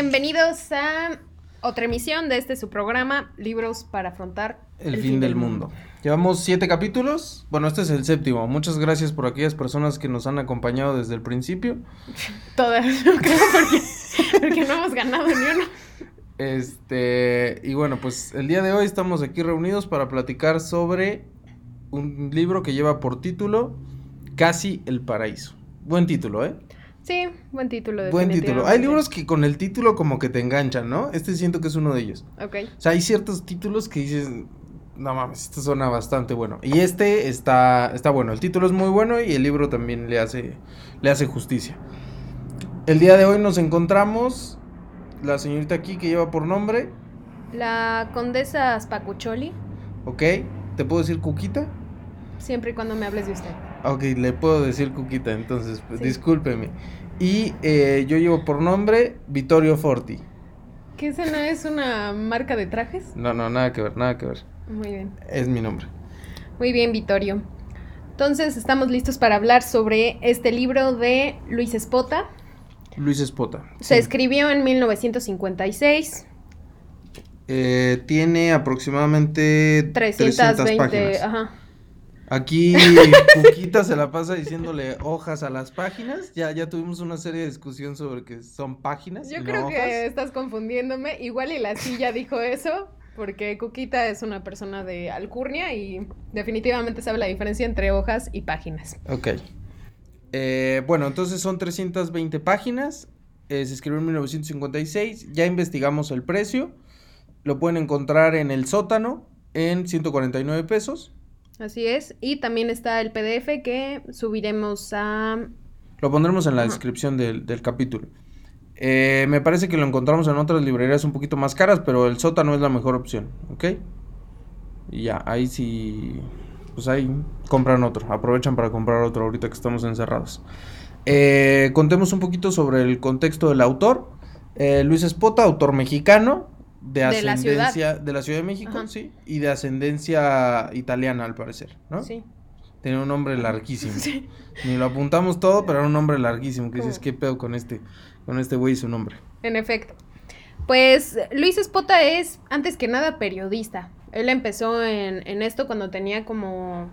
bienvenidos a otra emisión de este su programa, Libros para afrontar El, fin, del mundo. Llevamos siete capítulos. Bueno, este es el séptimo. Muchas gracias por aquellas personas que nos han acompañado desde el principio. Todas, yo creo, porque, porque no hemos ganado ni uno. Este, y bueno, pues el día de hoy estamos aquí reunidos para platicar sobre un libro que lleva por título Casi el paraíso. Buen título, ¿eh? Sí, buen título. Buen título. Hay libros que con el título como que te enganchan, ¿no? Este siento que es uno de ellos. Ok. O sea, hay ciertos títulos que dices, no mames, esto suena bastante bueno. Y este está, está bueno. El título es muy bueno y el libro también le hace, le hace justicia. El día de hoy nos encontramos la señorita aquí que lleva por nombre, La condesa Spacucholi, ¿ok? ¿Te puedo decir Cuquita? siempre y cuando me hables de usted. Ok, le puedo decir Cuquita, entonces, pues, Sí. discúlpeme. Y eh, yo llevo por nombre Vittorio Forti. ¿Qué esa no es una marca de trajes? No, no, nada que ver, nada que ver. Muy bien. Es mi nombre. Muy bien, Vittorio. Entonces, estamos listos para hablar sobre este libro de Luis Espota. Luis Espota. Se sí. escribió en 1956. Eh, tiene aproximadamente 320. páginas. Ajá. Aquí Cuquita se la pasa diciéndole hojas a las páginas. Ya, ya tuvimos una serie de discusión sobre que son páginas. Yo y no creo hojas. que estás confundiéndome. Igual y la silla dijo eso, porque Cuquita es una persona de alcurnia y definitivamente sabe la diferencia entre hojas y páginas. Ok. Eh, bueno, entonces son 320 páginas. eh, se escribió en 1956. Ya investigamos el precio. Lo pueden encontrar en el sótano en 149 pesos. Así es. Y también está el PDF que subiremos a... Lo pondremos en la Ajá. descripción del, del capítulo. Eh, me parece que lo encontramos en otras librerías un poquito más caras, pero el sótano es la mejor opción, ¿ok? Y ya, ahí sí, pues ahí compran otro, aprovechan para comprar otro ahorita que estamos encerrados. Eh, contemos un poquito sobre el contexto del autor. Eh, Luis Espota, autor mexicano, de De la ciudad. ascendencia, de la Ciudad de México, Ajá. sí, y de ascendencia italiana al parecer, ¿no? Sí. Tiene un nombre larguísimo. Sí. Ni lo apuntamos todo, pero era un nombre larguísimo. Que dices. ¿qué pedo con este, con este güey y su nombre? En efecto. Pues Luis Espota es, antes que nada, periodista. Él empezó en, en esto cuando tenía como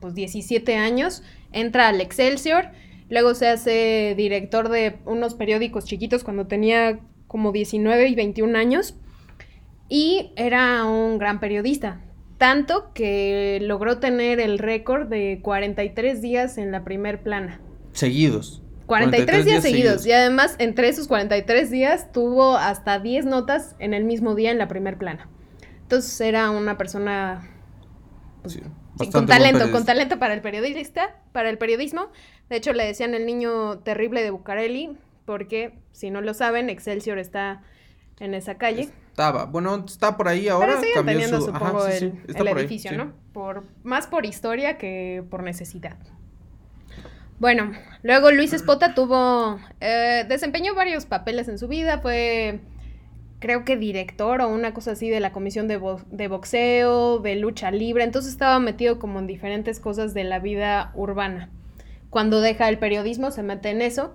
pues, 17 años. Entra al Excelsior. Luego se hace director de unos periódicos chiquitos cuando tenía como 19 y 21 años. Y era un gran periodista. Tanto que logró tener el récord de 43 días en la primer plana. Seguidos. 43, días, seguidos. Y además, entre esos 43 días, tuvo hasta 10 notas en el mismo día en la primer plana. Entonces era una persona Sí, sí, con talento, con talento para el periodista, para el periodismo. De hecho, le decían el niño terrible de Bucareli, porque si no lo saben, Excelsior está en esa calle. Estaba. Bueno, está por ahí ahora. Pero siguen cambió teniendo, su- supongo, Ajá, sí, el, el ahí, edificio, sí. ¿no? Por, más por historia que por necesidad. Bueno, luego Luis Espota tuvo, eh, desempeñó varios papeles en su vida, fue, creo que director o una cosa así de la comisión de, bo- de boxeo, de lucha libre, entonces estaba metido como en diferentes cosas de la vida urbana. Cuando deja el periodismo se mete en eso.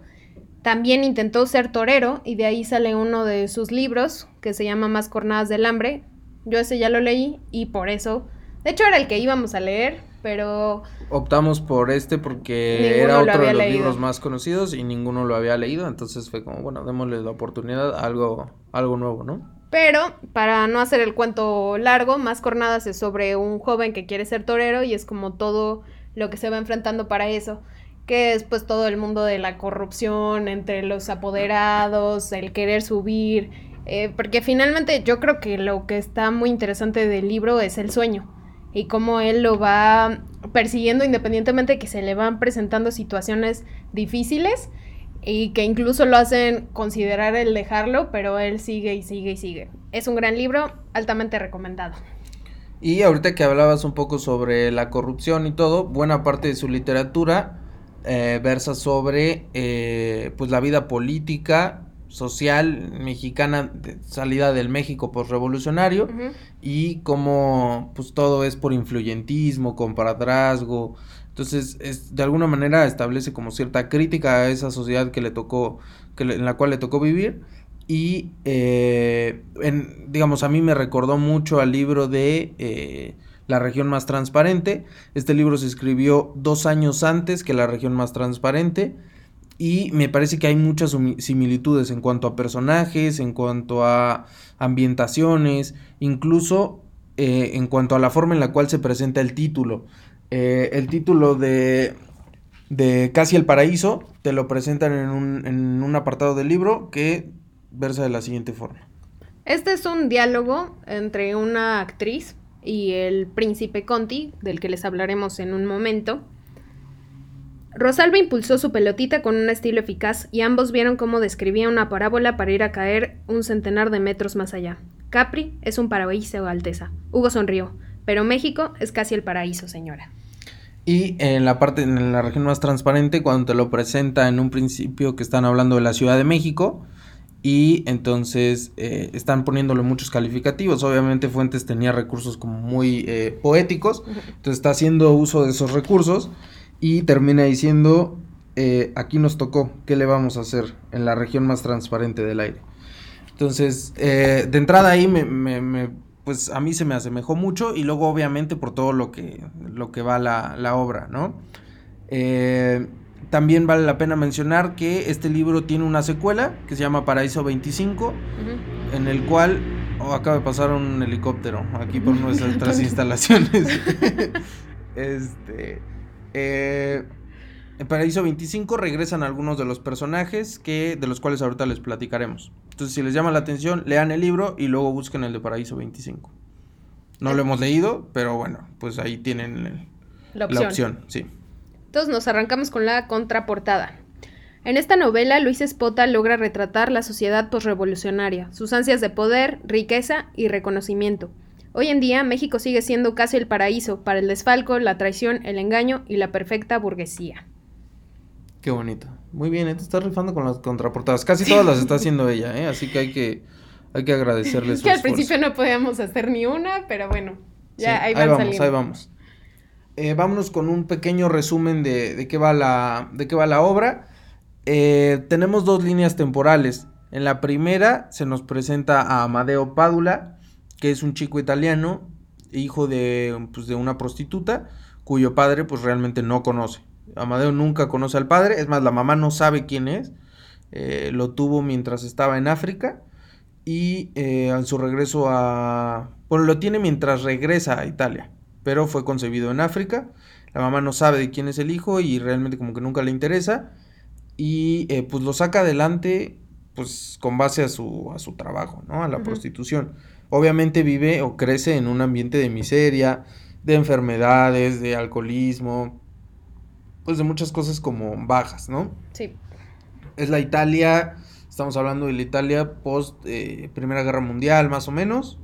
También intentó ser torero y de ahí sale uno de sus libros que se llama Más Cornadas del Hambre. Yo ese ya lo leí y por eso, de hecho era el que íbamos a leer, pero Optamos por este porque era otro de los leído. libros más conocidos y ninguno lo había leído. Entonces fue como, bueno, démosle la oportunidad a algo, algo nuevo, ¿no? Pero, para no hacer el cuento largo, Más Cornadas es sobre un joven que quiere ser torero y es como todo lo que se va enfrentando para eso, que es pues todo el mundo de la corrupción entre los apoderados, el querer subir, eh, porque finalmente yo creo que lo que está muy interesante del libro es el sueño y cómo él lo va persiguiendo independientemente de que se le van presentando situaciones difíciles y que incluso lo hacen considerar el dejarlo, pero él sigue y sigue y sigue. Es un gran libro, altamente recomendado. Y ahorita que hablabas un poco sobre la corrupción y todo, buena parte de su literatura eh, versa sobre eh, pues la vida política, social mexicana, de salida del México postrevolucionario Ujú. y cómo pues todo es por influyentismo, compadrazgo. Entonces, es, de alguna manera establece como cierta crítica a esa sociedad que le tocó, que le- en la cual le tocó vivir. Y, eh, en, digamos, a mí me recordó mucho al libro de La región más transparente. Este libro se escribió dos años antes que La región más transparente. Y me parece que hay muchas similitudes en cuanto a personajes, en cuanto a ambientaciones, incluso eh, en cuanto a la forma en la cual se presenta el título. Eh, el título de, de Casi el Paraíso te lo presentan en un, en un apartado del libro que versa de la siguiente forma. Este es un diálogo entre una actriz y el príncipe Conti, del que les hablaremos en un momento. Rosalba impulsó su pelotita con un estilo eficaz y ambos vieron cómo describía una parábola para ir a caer un centenar de metros más allá. Capri es un paraíso, Alteza. Hugo sonrió. Pero México es casi el paraíso, señora. Y en la parte, en la región más transparente, cuando te lo presenta en un principio que están hablando de la Ciudad de México, y entonces eh, están poniéndole muchos calificativos. Obviamente Fuentes tenía recursos como muy eh, poéticos, entonces está haciendo uso de esos recursos y termina diciendo, eh, aquí nos tocó, ¿qué le vamos a hacer en la región más transparente del aire? Entonces, de entrada ahí me, me- me- pues a mí se me asemejó mucho y luego obviamente por todo lo que, lo que va la, la obra, ¿no? Eh, también vale la pena mencionar que este libro tiene una secuela que se llama Paraíso 25, Ujú. en el cual oh, acaba de pasar un helicóptero aquí por nuestras instalaciones. este, eh, en Paraíso 25 regresan algunos de los personajes que de los cuales ahorita les platicaremos. Entonces, si les llama la atención, lean el libro y luego busquen el de Paraíso 25. No lo hemos leído, pero bueno, pues ahí tienen La opción, sí. Entonces nos arrancamos con la contraportada. En esta novela, Luis Espota logra retratar la sociedad posrevolucionaria, sus ansias de poder, riqueza y reconocimiento. Hoy en día, México sigue siendo casi el paraíso para el desfalco, la traición, el engaño y la perfecta burguesía. Qué bonito. Muy bien, ¿eh? te estás rifando con las contraportadas. Casi todas las está haciendo ella, ¿eh? Así que hay que, hay que agradecerle Es su que al esfuerzo. principio no podíamos hacer ni una, pero bueno, ya Sí, ahí van vamos, saliendo. ahí vamos. Eh, vámonos con un pequeño resumen de, de qué va la, de qué va la obra. Eh, tenemos dos líneas temporales. En la primera se nos presenta a Amadeo Padula, que es un chico italiano, hijo de, pues, de una prostituta, cuyo padre pues realmente no conoce. Amadeo nunca conoce al padre, es más, la mamá no sabe quién es. Eh, lo tuvo mientras estaba en África y eh, en su regreso a... Bueno, lo tiene mientras regresa a Italia, pero fue concebido en África. La mamá no sabe de quién es el hijo y realmente como que nunca le interesa. Y eh, pues lo saca adelante pues con base a su, a su trabajo, ¿no? A la prostitución. Obviamente vive o crece en un ambiente de miseria, de enfermedades, de alcoholismo, pues de muchas cosas como bajas, ¿no? Sí. Es la Italia, estamos hablando de la Italia post eh, Primera Guerra Mundial, más o menos,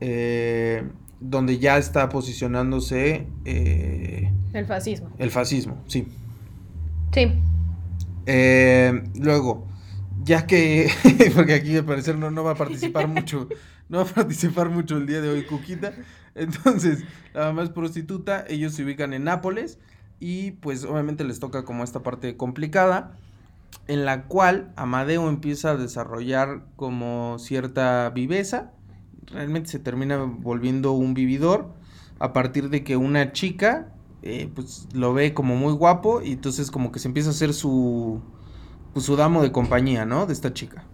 eh, donde ya está posicionándose eh, El fascismo. el fascismo, sí. Sí. Eh, luego, ya que, porque aquí al parecer no, no va a participar mucho, no va a participar mucho el día de hoy Cuquita, entonces la mamá es prostituta, ellos se ubican en Nápoles y pues obviamente les toca como esta parte complicada en la cual Amadeo empieza a desarrollar como cierta viveza, realmente se termina volviendo un vividor a partir de que una chica eh, pues lo ve como muy guapo y entonces como que se empieza a hacer su pues, su damo de compañía, ¿no? De esta chica.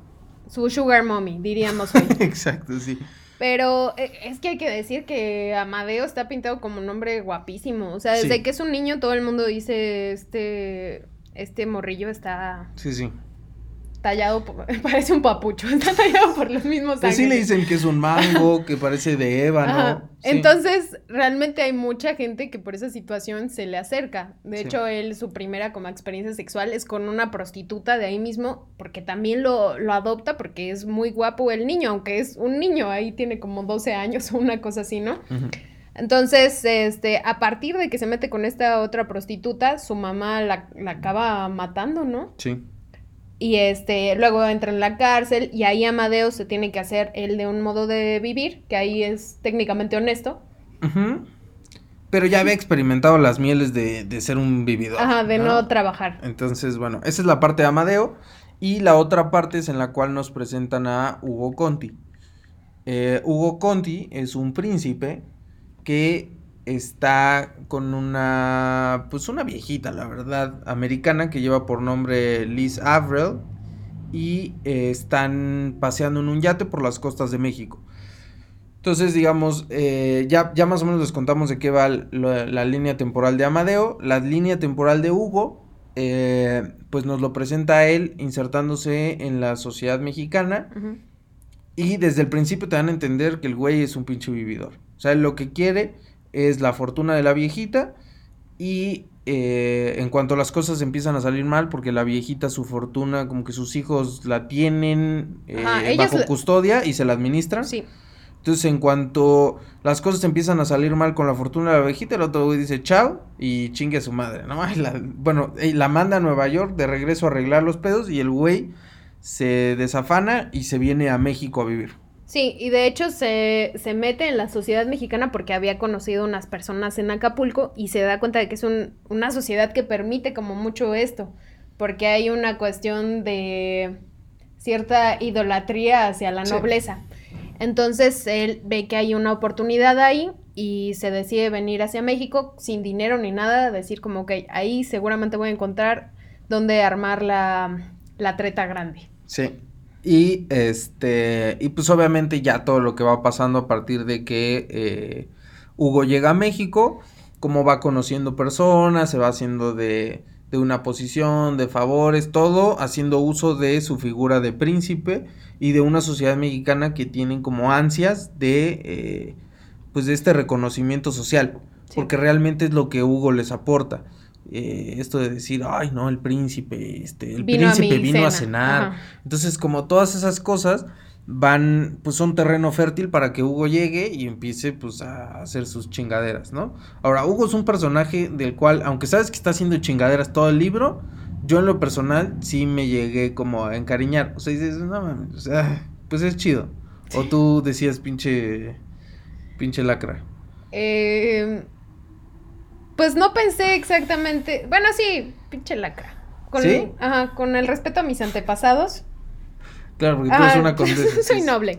Su sugar mommy, diríamos hoy. Exacto, sí. Pero eh, es que hay que decir que Amadeo está pintado como un hombre guapísimo. O sea, desde Sí. que es un niño todo el mundo dice, este, este morrillo está Sí, sí. Tallado, por- parece un papucho, está tallado por los mismos Pues sí le dicen que es un mango, que parece de ébano. Sí. Entonces, realmente hay mucha gente que por esa situación se le acerca. De Sí. hecho, él, su primera como experiencia sexual es con una prostituta de ahí mismo, porque también lo, lo adopta porque es muy guapo el niño, aunque es un niño, ahí tiene como 12 años o una cosa así, ¿no? Entonces, este, a partir de que se mete con esta otra prostituta, su mamá la, la acaba matando, ¿no? Sí. Y este, luego entra en la cárcel y ahí Amadeo se tiene que hacer el de un modo de vivir, que ahí es técnicamente honesto. Pero ya había experimentado las mieles de, de ser un vividor. Ajá, de no trabajar. Entonces, bueno, esa es la parte de Amadeo. Y la otra parte es en la cual nos presentan a Hugo Conti. Eh, Hugo Conti es un príncipe que está con una, pues una viejita, la verdad, americana que lleva por nombre Liz Avril y eh, están paseando en un yate por las costas de México. Entonces, digamos, eh, ya, ya más o menos les contamos de qué va la, la línea temporal de Amadeo. La línea temporal de Hugo, eh, pues nos lo presenta a él insertándose en la sociedad mexicana. Y desde el principio te dan a entender que el güey es un pinche vividor. O sea, él lo que quiere es la fortuna de la viejita. Y eh, en cuanto las cosas empiezan a salir mal, porque la viejita, su fortuna, como que sus hijos la tienen eh, Ajá, bajo custodia y se la administran. Sí. Entonces, en cuanto las cosas empiezan a salir mal con la fortuna de la viejita, el otro güey dice chao y chingue a su madre, ¿no? La- bueno, y la manda a Nueva York de regreso a arreglar los pedos y el güey se desafana y se viene a México a vivir. Sí, y de hecho se, se mete en la sociedad mexicana porque había conocido unas personas en Acapulco y se da cuenta de que es un- una sociedad que permite como mucho esto, porque hay una cuestión de cierta idolatría hacia la Sí. nobleza. Entonces él ve que hay una oportunidad ahí y se decide venir hacia México sin dinero ni nada, decir como que ahí seguramente voy a encontrar dónde armar la, la treta grande. Sí. Y este, y pues obviamente ya todo lo que va pasando a partir de que eh, Hugo llega a México, como va conociendo personas, se va haciendo de, de una posición, de favores, todo haciendo uso de su figura de príncipe y de una sociedad mexicana que tienen como ansias de, eh, pues de este reconocimiento social, Sí. porque realmente es lo que Hugo les aporta. Eh, esto de decir, ay, no, el príncipe, este, el Vino príncipe vino a cena, cenar. ajá. Entonces, como todas esas cosas van, pues son terreno fértil para que Hugo llegue y empiece, pues, a hacer sus chingaderas, ¿no? Ahora, Hugo es un personaje del cual, aunque sabes que está haciendo chingaderas todo el libro, yo en lo personal sí me llegué como a encariñar. O sea, dices, no mames, o sea, pues es chido. O tú decías, pinche, pinche lacra. Eh, pues no pensé exactamente. Bueno, sí, pinche lacra. Con, ¿Sí? Ajá, con el respeto a mis antepasados. Claro, porque tú Ajá, eres una condesa. soy noble.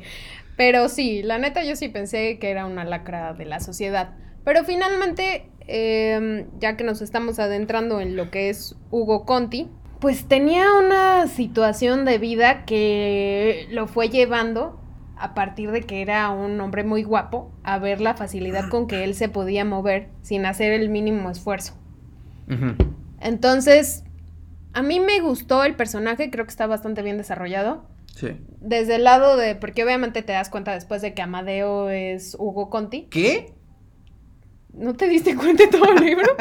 Pero sí, la neta yo sí pensé que era una lacra de la sociedad. Pero finalmente, eh, ya que nos estamos adentrando en lo que es Hugo Conti, pues tenía una situación de vida que lo fue llevando a partir de que era un hombre muy guapo a ver la facilidad con que él se podía mover sin hacer el mínimo esfuerzo. Entonces, a mí me gustó el personaje, creo que está bastante bien desarrollado. Sí. Desde el lado de, porque obviamente te das cuenta después de que Amadeo es Hugo Conti. ¿Qué? ¿No te diste cuenta de todo el libro?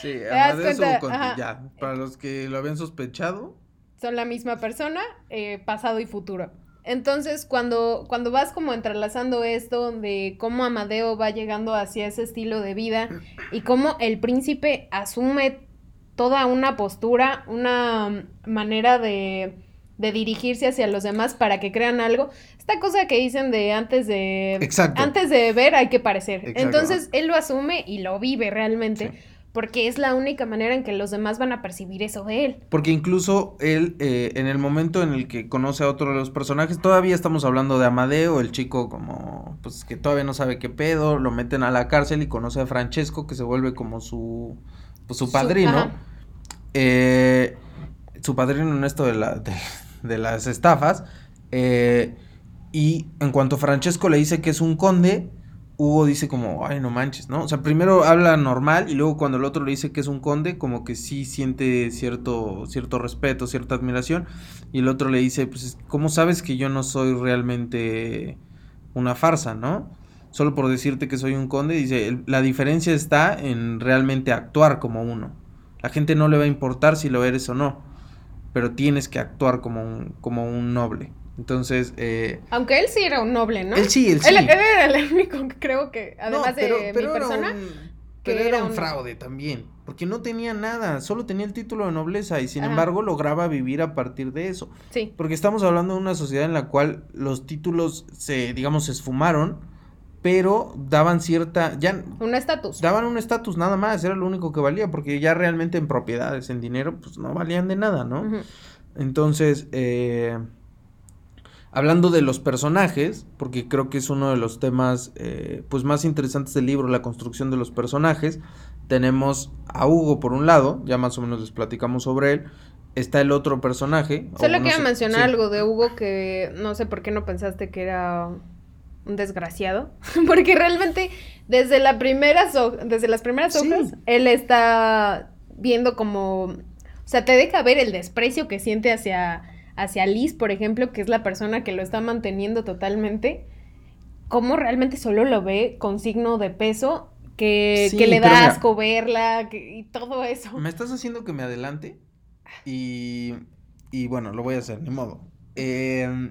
Sí, das Amadeus Hugo Conti, ajá. ya. Para los que lo habían sospechado. Son la misma persona, eh, pasado y futuro. Entonces, cuando, cuando vas como entrelazando esto de cómo Amadeo va llegando hacia ese estilo de vida y cómo el príncipe asume toda una postura, una manera de, de dirigirse hacia los demás para que crean algo. Esta cosa que dicen de antes de... Exacto. Antes de ver hay que parecer. Exacto. Entonces, él lo asume y lo vive realmente. Sí. Porque es la única manera en que los demás van a percibir eso de él. Porque incluso él, eh, en el momento en el que conoce a otro de los personajes, todavía estamos hablando de Amadeo, el chico como, pues que todavía no sabe qué pedo, lo meten a la cárcel y conoce a Francesco, que se vuelve como su, pues, su padrino. Eh, su padrino en esto de, la, de, de las estafas. eh, y en cuanto Francesco le dice que es un conde, Hugo dice como, ay, no manches, ¿no? O sea, primero habla normal y luego cuando el otro le dice que es un conde, como que sí siente cierto, cierto respeto, cierta admiración. Y el otro le dice, pues, ¿cómo sabes que yo no soy realmente una farsa, ¿no? Solo por decirte que soy un conde, dice, "el- la diferencia está en realmente actuar como uno. La gente no le va a importar si lo eres o no, pero tienes que actuar como un, como un noble. Entonces, eh, Aunque él sí era un noble, ¿no? Él sí, él sí. Él, él era el único que creo que, además no, pero, de pero mi persona, un- que pero era un un- fraude también, porque no tenía nada, solo tenía el título de nobleza y sin Ajá. embargo lograba vivir a partir de eso. sí. Porque estamos hablando de una sociedad en la cual los títulos se, digamos, se esfumaron, pero daban cierta, ya Un estatus. daban un estatus nada más, era lo único que valía, porque ya realmente en propiedades, en dinero, pues no valían de nada, ¿no? Entonces, eh, hablando de los personajes, porque creo que es uno de los temas eh, pues más interesantes del libro, la construcción de los personajes, tenemos a Hugo por un lado, ya más o menos les platicamos sobre él, está el otro personaje. Solo no quiero sé- mencionar sí. algo de Hugo que no sé por qué no pensaste que era un desgraciado, porque realmente desde la primera so- desde las primeras Sí. hojas él está viendo como, o sea, te deja ver el desprecio que siente hacia hacia Liz, por ejemplo, que es la persona que lo está manteniendo totalmente, cómo realmente solo lo ve con signo de peso, que, Sí, que le da mira. asco verla que- y todo eso. Me estás haciendo que me adelante y, y bueno, lo voy a hacer, ni modo. Eh,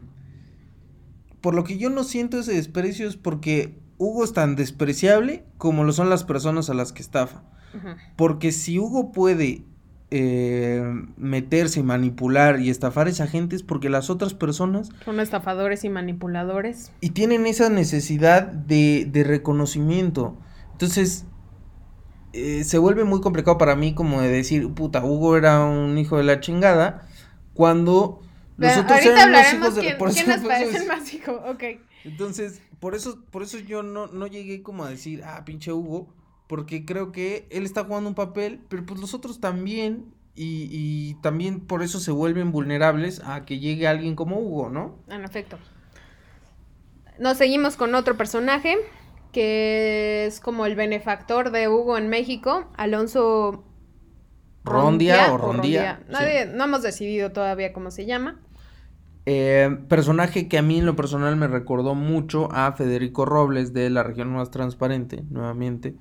por lo que yo no siento ese desprecio es porque Hugo es tan despreciable como lo son las personas a las que estafa. Porque si Hugo puede eh, meterse manipular y estafar a esa gente es porque las otras personas Son estafadores y manipuladores. y tienen esa necesidad de, de reconocimiento. Entonces, eh, se vuelve muy complicado para mí como de decir, puta, Hugo era un hijo de la chingada, cuando los Pero otros ahorita eran hablaremos hijos de... quién, por quién eso- nos es- más. Ok. Entonces, por eso, por eso yo no, no llegué como a decir, ah, pinche Hugo, porque creo que él está jugando un papel, pero pues los otros también, y, y también por eso se vuelven vulnerables a que llegue alguien como Hugo, ¿no? En efecto. Nos seguimos con otro personaje que es como el benefactor de Hugo en México, Alonso Rondia o Rondía. Nadie, no hemos decidido todavía cómo se llama. Eh, personaje que a mí en lo personal me recordó mucho a Federico Robles de La región más transparente, nuevamente.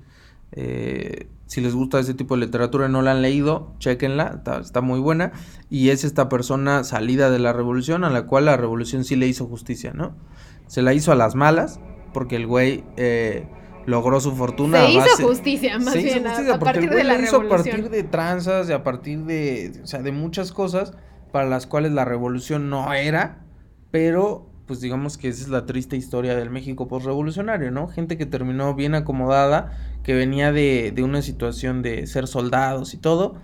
Eh, si les gusta ese tipo de literatura y no la han leído, chequenla, está, está muy buena. Y es esta persona salida de la revolución a la cual la revolución sí le hizo justicia, ¿no? Se la hizo a las malas, porque el güey eh, logró su fortuna. Se a hizo justicia, más se hizo bien, a- justicia a, porque el partir güey de la hizo a partir de tranzas y a partir de, o sea, de muchas cosas para las cuales la revolución no era, pero pues digamos que esa es la triste historia del México postrevolucionario, ¿no? Gente que terminó bien acomodada, que venía de, de una situación de ser soldados y todo,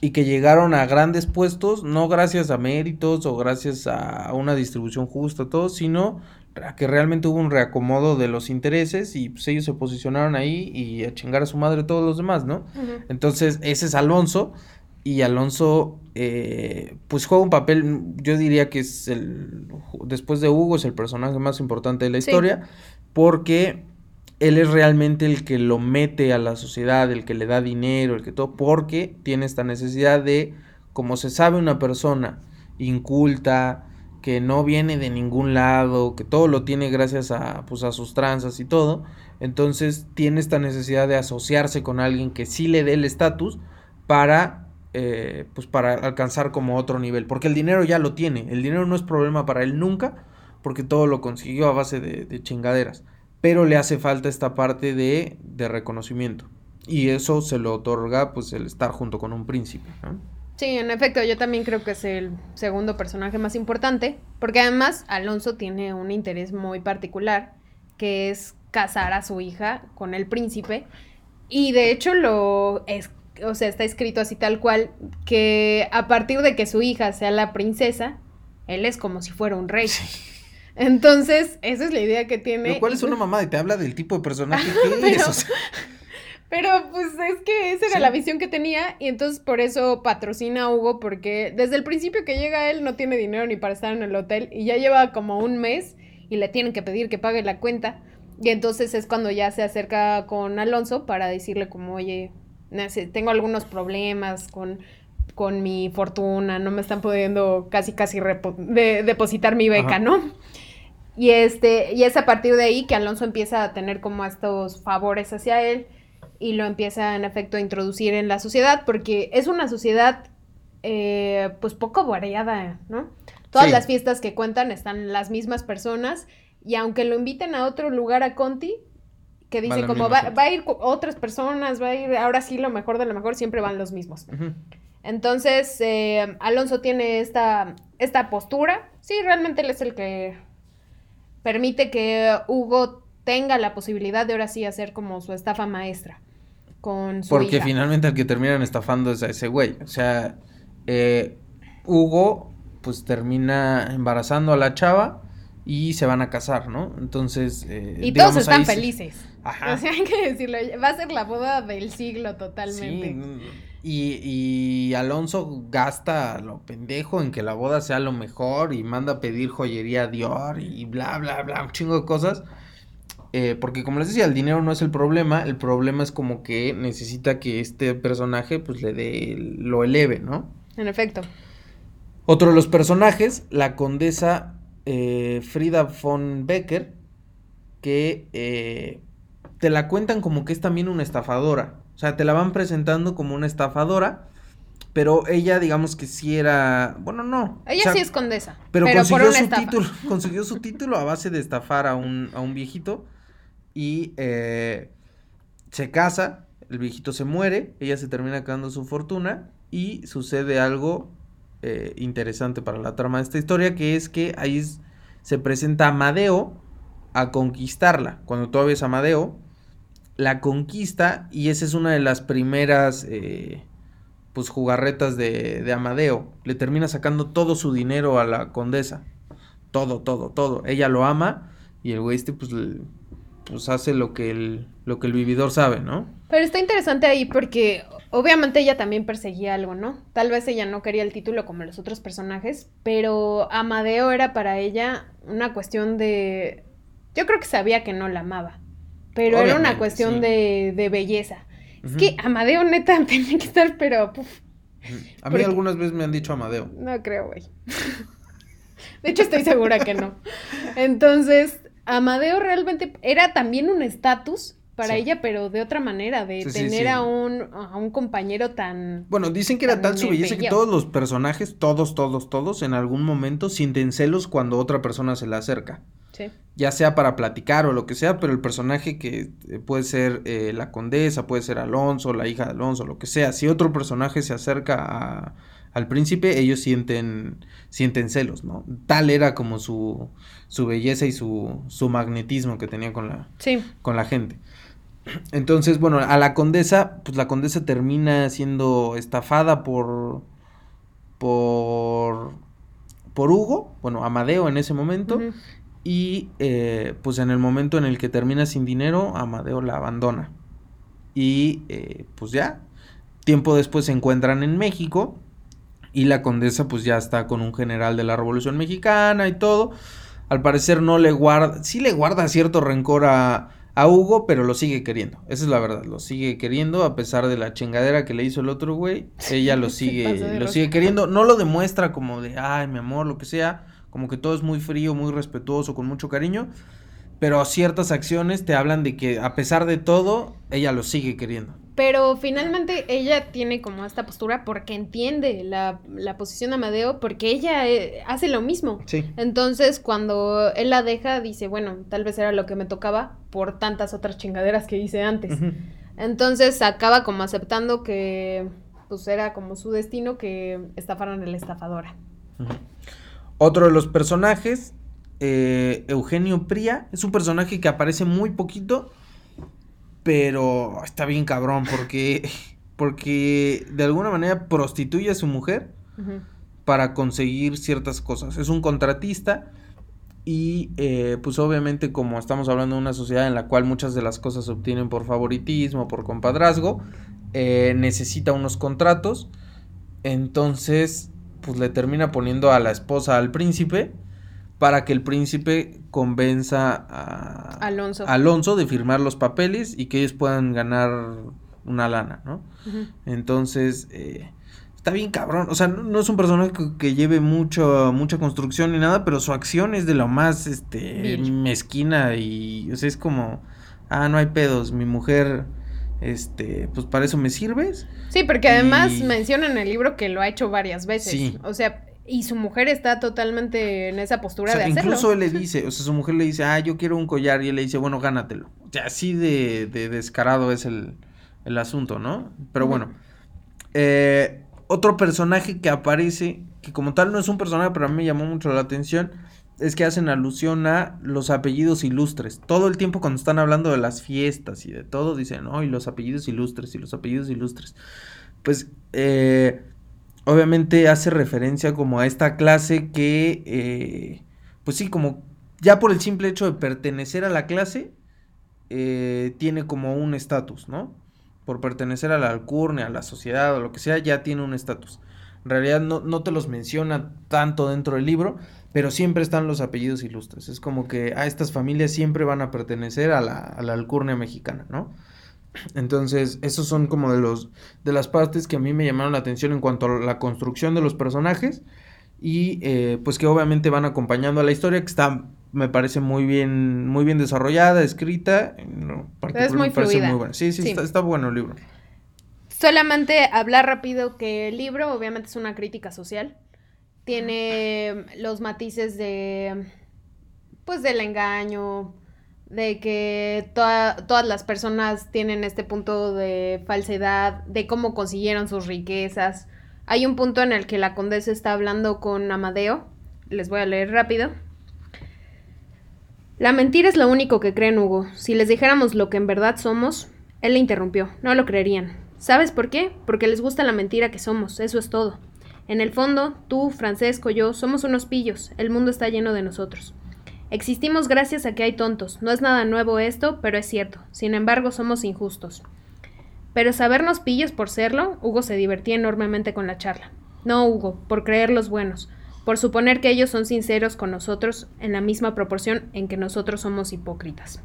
y que llegaron a grandes puestos, no gracias a méritos o gracias a una distribución justa, todo, sino a que realmente hubo un reacomodo de los intereses y pues ellos se posicionaron ahí y a chingar a su madre todos los demás, ¿no? Entonces, ese es Alonso. Y Alonso, eh, pues juega un papel, yo diría que es el, después de Hugo, es el personaje más importante de la Sí. historia, porque él es realmente el que lo mete a la sociedad, el que le da dinero, el que todo, porque tiene esta necesidad de, como se sabe una persona inculta, que no viene de ningún lado, que todo lo tiene gracias a, pues, a sus tranzas y todo, entonces tiene esta necesidad de asociarse con alguien que sí le dé el estatus para, eh, pues para alcanzar como otro nivel, porque el dinero ya lo tiene, el dinero no es problema para él nunca, porque todo lo consiguió a base de, de chingaderas, pero le hace falta esta parte de, de reconocimiento, y eso se lo otorga pues el estar junto con un príncipe. Sí, en efecto, yo también creo que es el segundo personaje más importante, porque además Alonso tiene un interés muy particular, que es casar a su hija con el príncipe, y de hecho lo es, o sea, está escrito así tal cual, que a partir de que su hija sea la princesa, él es como si fuera un rey. Entonces, esa es la idea que tiene. Lo cual es una mamada y te habla del tipo de personaje que Pero- es, o sea, Pero pues es que esa era Sí. la visión que tenía y entonces por eso patrocina a Hugo porque desde el principio que llega él no tiene dinero ni para estar en el hotel y ya lleva como un mes y le tienen que pedir que pague la cuenta y entonces es cuando ya se acerca con Alonso para decirle como oye, tengo algunos problemas con con mi fortuna, no me están pudiendo casi casi de- depositar mi beca, Ajá. ¿no? Y este, y es a partir de ahí que Alonso empieza a tener como estos favores hacia él y lo empieza en efecto a introducir en la sociedad porque es una sociedad eh, pues poco variada, ¿no? Todas Sí. las fiestas que cuentan están las mismas personas y aunque lo inviten a otro lugar a Conti, que dice como va, va a ir otras personas, va a ir ahora sí lo mejor de lo mejor, siempre van los mismos. Entonces, eh, Alonso tiene esta, esta postura. Sí, realmente él es el que permite que Hugo tenga la posibilidad de ahora sí hacer como su estafa maestra con su Porque hija. finalmente el que terminan estafando es a ese güey. O sea, eh, Hugo pues termina embarazando a la chava y se van a casar, ¿no? Entonces... eh, Y digamos, todos están ahí felices. Ajá. O sea, hay que decirlo. Va a ser la boda del siglo totalmente. Sí, y, y Alonso gasta lo pendejo en que la boda sea lo mejor y manda a pedir joyería Dior y bla, bla, bla, un chingo de cosas. Eh, porque como les decía, el dinero no es el problema, el problema es como que necesita que este personaje pues le dé, lo eleve, ¿no? En efecto. Otro de los personajes, la condesa eh, Frida von Becker, que eh, te la cuentan como que es también una estafadora. O sea, te la van presentando como una estafadora, pero ella digamos que sí era, bueno, no. Ella o sea, sí es condesa. pero, Pero, por consiguió una su estafa. título, consiguió su título a base de estafar a un, a un viejito y eh, se casa, el viejito se muere, ella se termina quedando su fortuna y sucede algo eh, interesante para la trama de esta historia, que es que ahí se presenta Amadeo a conquistarla, cuando todavía es Amadeo, la conquista y esa es una de las primeras... eh, pues jugarretas de, de Amadeo. Le termina sacando todo su dinero a la condesa. Todo, todo, todo. Ella lo ama y el güey este pues, pues hace lo que el, lo que el vividor sabe, ¿no? Pero está interesante ahí porque obviamente ella también perseguía algo, ¿no? Tal vez ella no quería el título como los otros personajes, pero Amadeo era para ella una cuestión de... Yo creo que sabía que no la amaba, pero era una cuestión sí. de, de belleza. Es que Amadeo neta tenía que estar, pero... puf, A mí porque- algunas veces me han dicho Amadeo. no creo, güey. De hecho, estoy segura que no. Entonces, Amadeo realmente era también un estatus para Sí. ella, pero de otra manera, de Sí, tener sí. A, un, a un compañero tan... Bueno, dicen que era tal su belleza que todos los personajes, todos, todos, todos, en algún momento sienten celos cuando otra persona se le acerca. Sí. ya sea para platicar o lo que sea, pero el personaje que eh, puede ser eh, la condesa, puede ser Alonso, la hija de Alonso, lo que sea, si otro personaje se acerca a- al príncipe, ellos sienten, sienten celos, ¿no? Tal era como su, su belleza y su, su magnetismo que tenía con la, Sí. con la gente. Entonces, bueno, a la condesa, pues la condesa termina siendo estafada por, por, por Hugo, bueno, Amadeo en ese momento. Y eh, pues en el momento en el que termina sin dinero, Amadeo la abandona. Y eh, pues ya, tiempo después se encuentran en México. Y la condesa pues ya está con un general de la Revolución Mexicana y todo. Al parecer no le guarda, sí le guarda cierto rencor a, a Hugo, pero lo sigue queriendo. Esa es la verdad, lo sigue queriendo a pesar de la chingadera que le hizo el otro güey. Ella lo sigue, lo sigue queriendo. No lo demuestra como de, ay, mi amor, lo que sea. Como que todo es muy frío, muy respetuoso, con mucho cariño. Pero ciertas acciones te hablan de que a pesar de todo, ella lo sigue queriendo. Pero finalmente ella tiene como esta postura porque entiende la, la posición de Amadeo, porque ella eh, hace lo mismo. Sí. Entonces, cuando él la deja, dice, bueno, tal vez era lo que me tocaba por tantas otras chingaderas que hice antes. Entonces acaba como aceptando que pues era como su destino que estafaron a la estafadora. Otro de los personajes, eh, Eugenio Pría, es un personaje que aparece muy poquito, pero está bien cabrón porque, porque de alguna manera prostituye a su mujer para conseguir ciertas cosas. Es un contratista y eh, pues obviamente como estamos hablando de una sociedad en la cual muchas de las cosas se obtienen por favoritismo, por compadrazgo, eh, necesita unos contratos. Entonces pues le termina poniendo a la esposa al príncipe para que el príncipe convenza a Alonso. Alonso de firmar los papeles y que ellos puedan ganar una lana, ¿no? Entonces, eh, está bien cabrón. O sea, no, no es un personaje que, que lleve mucho, mucha construcción ni nada, pero su acción es de lo más este, mezquina y, o sea, es como, ah, no hay pedos, mi mujer, este, pues para eso me sirves. Sí, porque además Y- menciona en el libro que lo ha hecho varias veces. Sí. O sea, Y su mujer está totalmente en esa postura O sea, de hacerlo. incluso él le dice, o sea, su mujer le dice, ah, yo quiero un collar, y él le dice, bueno, gánatelo. O sea, así de, de descarado es el, el asunto, ¿no? Pero bueno. Eh, otro personaje que aparece, que como tal no es un personaje, pero a mí me llamó mucho la atención, es que hacen alusión a los apellidos ilustres. Todo el tiempo cuando están hablando de las fiestas y de todo, dicen, no, y los apellidos ilustres, y los apellidos ilustres. Pues, eh, obviamente hace referencia como a esta clase que, eh, pues sí, como ya por el simple hecho de pertenecer a la clase, eh, tiene como un estatus, ¿no? Por pertenecer a la alcurnia, a la sociedad o lo que sea, ya tiene un estatus. En realidad no, no te los menciona tanto dentro del libro, pero siempre están los apellidos ilustres. Es como que a estas familias siempre van a pertenecer a la, a la alcurnia mexicana, ¿no? Entonces, esos son como de los de las partes que a mí me llamaron la atención en cuanto a la construcción de los personajes y eh, pues que obviamente van acompañando a la historia que está me parece muy bien muy bien desarrollada, escrita, particular muy me parece fluida. muy buena. Sí, sí, Sí. Está, está bueno el libro. Solamente hablar rápido que el libro obviamente es una crítica social. Tiene los matices de pues del engaño, de que toda- todas las personas tienen este punto de falsedad, de cómo consiguieron sus riquezas. Hay un punto en el que la condesa está hablando con Amadeo. Les voy a leer rápido. La mentira es lo único que creen, Hugo. Si les dijéramos lo que en verdad somos, él le interrumpió. No lo creerían. ¿Sabes por qué? Porque les gusta la mentira que somos. Eso es todo. En el fondo, tú, Francesco, yo, somos unos pillos. El mundo está lleno de nosotros. Existimos gracias a que hay tontos. No es nada nuevo esto, pero es cierto. Sin embargo, somos injustos. Pero sabernos pillos por serlo, Hugo se divertía enormemente con la charla. No, Hugo, por creerlos buenos, por suponer que ellos son sinceros con nosotros en la misma proporción en que nosotros somos hipócritas.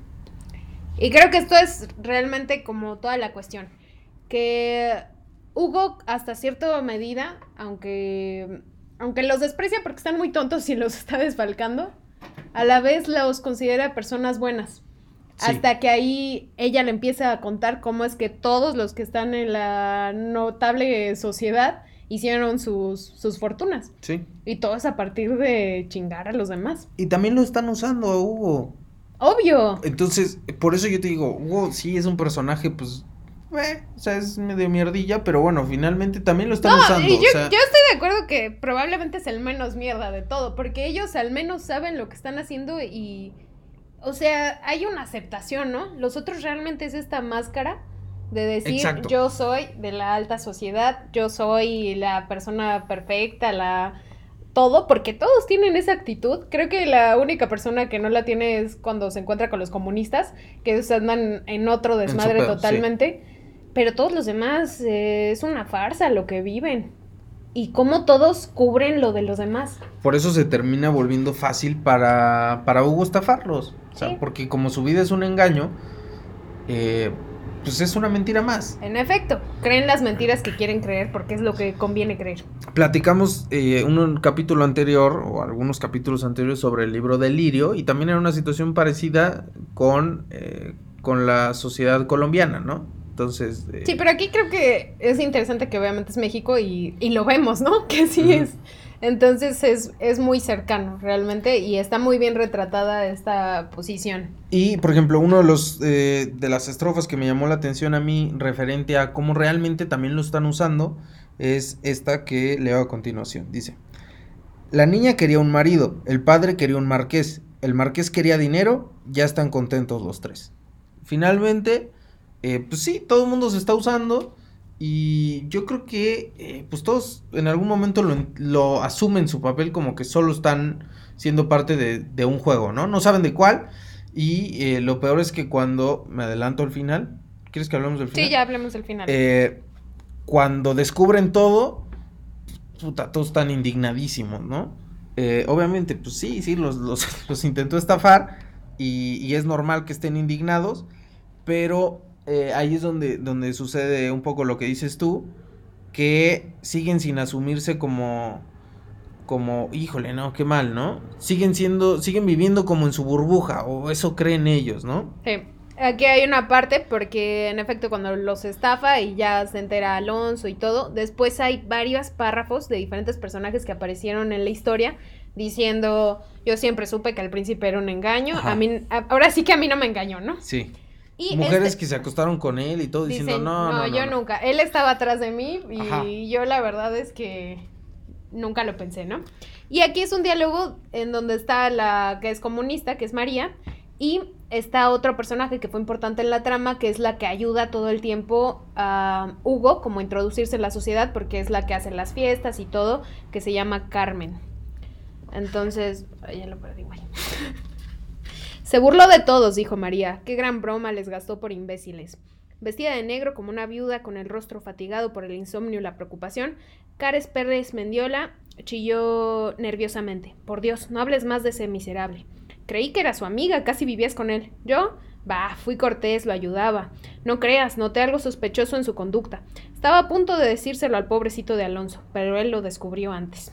Y creo que esto es realmente como toda la cuestión. Que Hugo, hasta cierta medida, aunque, aunque los desprecia porque están muy tontos y los está desfalcando, a la vez los considera personas buenas. Sí. Hasta que ahí ella le empieza a contar cómo es que todos los que están en la notable sociedad hicieron sus, sus fortunas. Sí. Y todo es a partir de chingar a los demás. Y también lo están usando a Hugo. Obvio. Entonces, por eso yo te digo, Hugo sí es un personaje, pues, eh, o sea, es medio mierdilla, pero bueno, finalmente también lo están No, usando. y o yo, sea, yo estoy de acuerdo que probablemente es el menos mierda de todo, porque ellos al menos saben lo que están haciendo y, o sea, hay una aceptación, ¿no? Los otros realmente es esta máscara de decir, Exacto. yo soy de la alta sociedad, yo soy la persona perfecta, la todo, porque todos tienen esa actitud. Creo que la única persona que no la tiene es cuando se encuentra con los comunistas, que ellos andan en otro desmadre totalmente. Pero todos los demás eh, es una farsa lo que viven. Y cómo todos cubren lo de los demás. Por eso se termina volviendo fácil para, para Hugo estafarlos. O sea, Sí. porque como su vida es un engaño, eh, pues es una mentira más. En efecto, creen las mentiras que quieren creer porque es lo que conviene creer. Platicamos eh, un, un capítulo anterior, o algunos capítulos anteriores, sobre el libro de Lirio, y también era una situación parecida con, eh, con la sociedad colombiana, ¿no? Entonces... eh, Sí, pero aquí creo que es interesante que obviamente es México y, y lo vemos, ¿no? Que sí es. Entonces es, es muy cercano realmente y está muy bien retratada esta posición. Y, por ejemplo, uno de los eh, de las estrofas que me llamó la atención a mí referente a cómo realmente también lo están usando es esta que leo a continuación. Dice, la niña quería un marido, el padre quería un marqués, el marqués quería dinero, ya están contentos los tres. Finalmente, eh, pues sí, todo el mundo se está usando y yo creo que eh, pues todos en algún momento lo, lo asumen su papel como que solo están siendo parte de, de un juego, ¿no? No saben de cuál. Y eh, lo peor es que cuando me adelanto al final, ¿quieres que hablemos del final? Sí, ya hablemos del final. Cuando descubren todo, puta, todos están indignadísimos, ¿no? Obviamente, pues sí, sí, los, los, los intentó estafar y, y es normal que estén indignados, pero eh, ahí es donde, donde sucede un poco lo que dices tú, que siguen sin asumirse como, como, híjole, no, qué mal, ¿no? Siguen siendo, siguen viviendo como en su burbuja, o eso creen ellos, ¿no? Sí. Aquí hay una parte porque en efecto cuando los estafa y ya se entera Alonso y todo, después hay varios párrafos de diferentes personajes que aparecieron en la historia diciendo, yo siempre supe que al príncipe era un engaño, Ajá. a mí, ahora sí que a mí no me engañó, ¿no? Sí. Y Mujeres este- que se acostaron con él y todo diciendo, no, no, no, yo no". nunca, él estaba atrás de mí y Ajá. yo la verdad es que nunca lo pensé, ¿no? Y aquí es un diálogo en donde está la que es comunista, que es María, y está otro personaje que fue importante en la trama, que es la que ayuda todo el tiempo a Hugo como a introducirse en la sociedad, porque es la que hace las fiestas y todo, que se llama Carmen. Entonces, ya lo perdí, güey. Se burló de todos, dijo María. Qué gran broma les gastó por imbéciles. Vestida de negro como una viuda con el rostro fatigado por el insomnio y la preocupación, Cares Pérez Mendiola chilló nerviosamente. Por Dios, no hables más de ese miserable. Creí que era su amiga, casi vivías con él. ¿Yo? Bah, fui cortés, lo ayudaba. No creas, noté algo sospechoso en su conducta. Estaba a punto de decírselo al pobrecito de Alonso, pero él lo descubrió antes.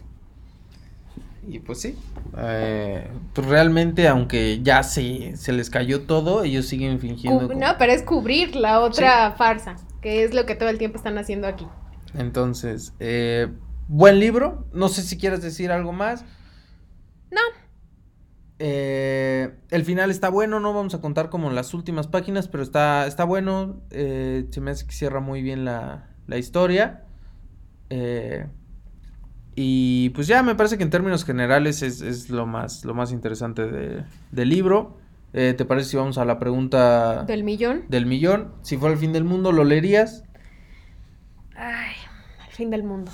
Y pues sí. eh, pues realmente, aunque ya se, se les cayó todo, ellos siguen fingiendo. Cu- como- No, pero es cubrir la otra farsa, que es lo que todo el tiempo están haciendo aquí. Entonces, eh, buen libro. No sé si quieres decir algo más. No. Eh, el final está bueno, no vamos a contar como las últimas páginas, pero está, está bueno. eh, se me hace que cierra muy bien la, la historia. Eh, y pues ya me parece que en términos generales es, es lo más lo más interesante de- del libro. Eh, ¿Te parece si vamos a la pregunta Del millón. del millón? Si fuera el fin del mundo, ¿lo leerías? Ay, el fin del mundo.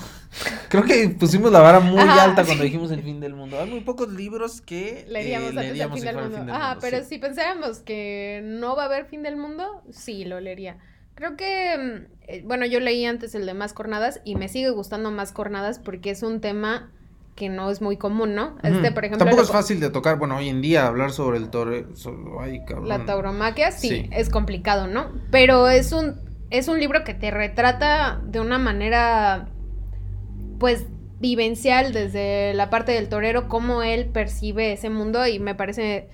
Creo que pusimos la vara muy Ajá, alta cuando dijimos el fin del mundo. Hay muy pocos libros que Leeríamos eh, antes del si fin del mundo. fin del Ah, mundo, pero sí. si pensáramos que no va a haber fin del mundo, sí, lo leería. Creo que, mm, eh, bueno, yo leí antes el de Más Cornadas y me sigue gustando Más Cornadas porque es un tema que no es muy común, ¿no? Este, por ejemplo, Tampoco lo- es fácil de tocar. Bueno, hoy en día hablar sobre el tore... so- Ay, cabrón. La tauromaquia, sí, Sí. es complicado, ¿no? Pero es un, es un libro que te retrata de una manera, pues, vivencial desde la parte del torero, cómo él percibe ese mundo y me parece,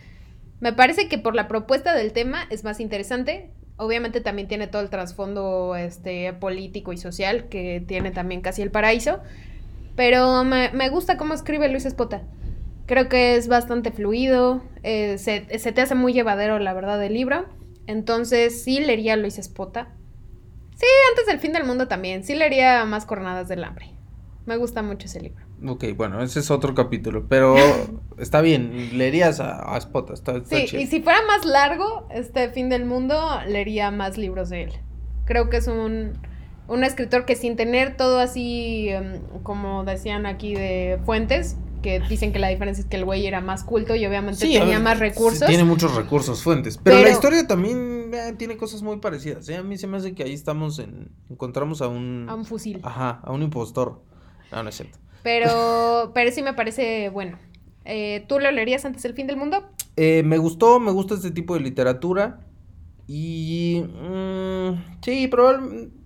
me parece que por la propuesta del tema es más interesante. Obviamente también tiene todo el trasfondo este, político y social que tiene también casi el paraíso. Pero me, me gusta cómo escribe Luis Espota. Creo que es bastante fluido, eh, se, se te hace muy llevadero, la verdad, el libro. Entonces, sí leería Luis Espota. Sí, antes del fin del mundo también. Sí leería más Cornadas del Hambre. Me gusta mucho ese libro. Ok, bueno, ese es otro capítulo. Pero está bien. Leerías a, a Spota. Está, está Sí, y si fuera más largo, este fin del mundo, leería más libros de él. Creo que es un, un escritor que sin tener todo así, em, como decían aquí de fuentes, que dicen que la diferencia es que el güey era más culto y obviamente Sí, tenía ver, más sí, recursos. tiene muchos recursos, fuentes. Pero, la historia también eh, tiene cosas muy parecidas. ¿eh? A mí se me hace que ahí estamos en. Encontramos a un. A un fusil. Ajá, a un impostor. No, no es cierto. Pero, pero sí me parece bueno. Eh, ¿Tú lo leerías antes del fin del mundo? Eh, me gustó, me gusta este tipo de literatura. Y. mm, sí, probablemente.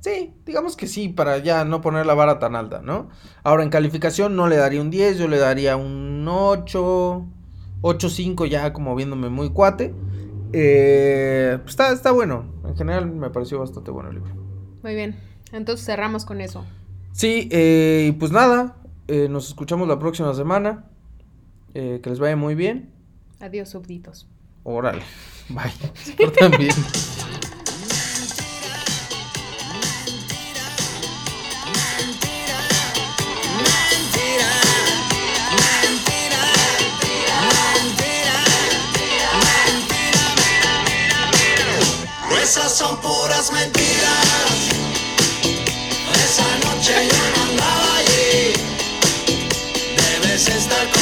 Sí, digamos que sí, para ya no poner la vara tan alta, ¿no? Ahora, en calificación no le daría un 10, yo le daría un 8, 8.5 ya como viéndome muy cuate. Eh, pues está, está bueno, en general me pareció bastante bueno el libro. Muy bien. Entonces cerramos con eso. Sí, eh, y pues nada, eh, nos escuchamos la próxima semana. Eh, que les vaya muy bien. Adiós, súbditos. Órale, bye. Se portan bien. Mentira, mentira, mentira, mentira. Esas son puras mentiras. the